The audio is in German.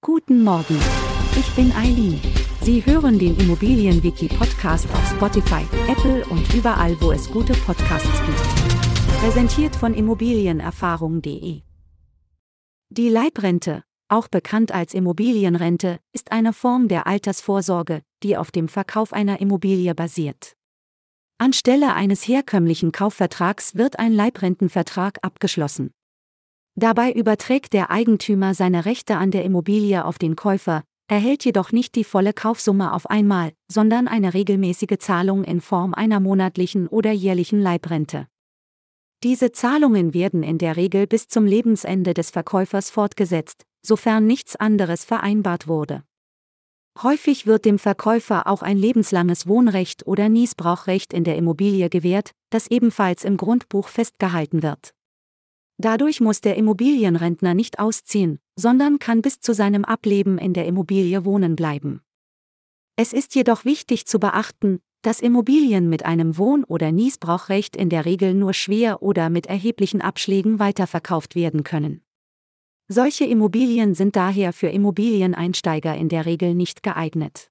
Guten Morgen. Ich bin Eileen. Sie hören den Immobilienwiki-Podcast auf Spotify, Apple und überall, wo es gute Podcasts gibt. Präsentiert von Immobilienerfahrung.de. Die Leibrente, auch bekannt als Immobilienrente, ist eine Form der Altersvorsorge, die auf dem Verkauf einer Immobilie basiert. Anstelle eines herkömmlichen Kaufvertrags wird ein Leibrentenvertrag abgeschlossen. Dabei überträgt der Eigentümer seine Rechte an der Immobilie auf den Käufer, erhält jedoch nicht die volle Kaufsumme auf einmal, sondern eine regelmäßige Zahlung in Form einer monatlichen oder jährlichen Leibrente. Diese Zahlungen werden in der Regel bis zum Lebensende des Verkäufers fortgesetzt, sofern nichts anderes vereinbart wurde. Häufig wird dem Verkäufer auch ein lebenslanges Wohnrecht oder Niesbrauchrecht in der Immobilie gewährt, das ebenfalls im Grundbuch festgehalten wird. Dadurch muss der Immobilienrentner nicht ausziehen, sondern kann bis zu seinem Ableben in der Immobilie wohnen bleiben. Es ist jedoch wichtig zu beachten, dass Immobilien mit einem Wohn- oder Niesbrauchrecht in der Regel nur schwer oder mit erheblichen Abschlägen weiterverkauft werden können. Solche Immobilien sind daher für Immobilieneinsteiger in der Regel nicht geeignet.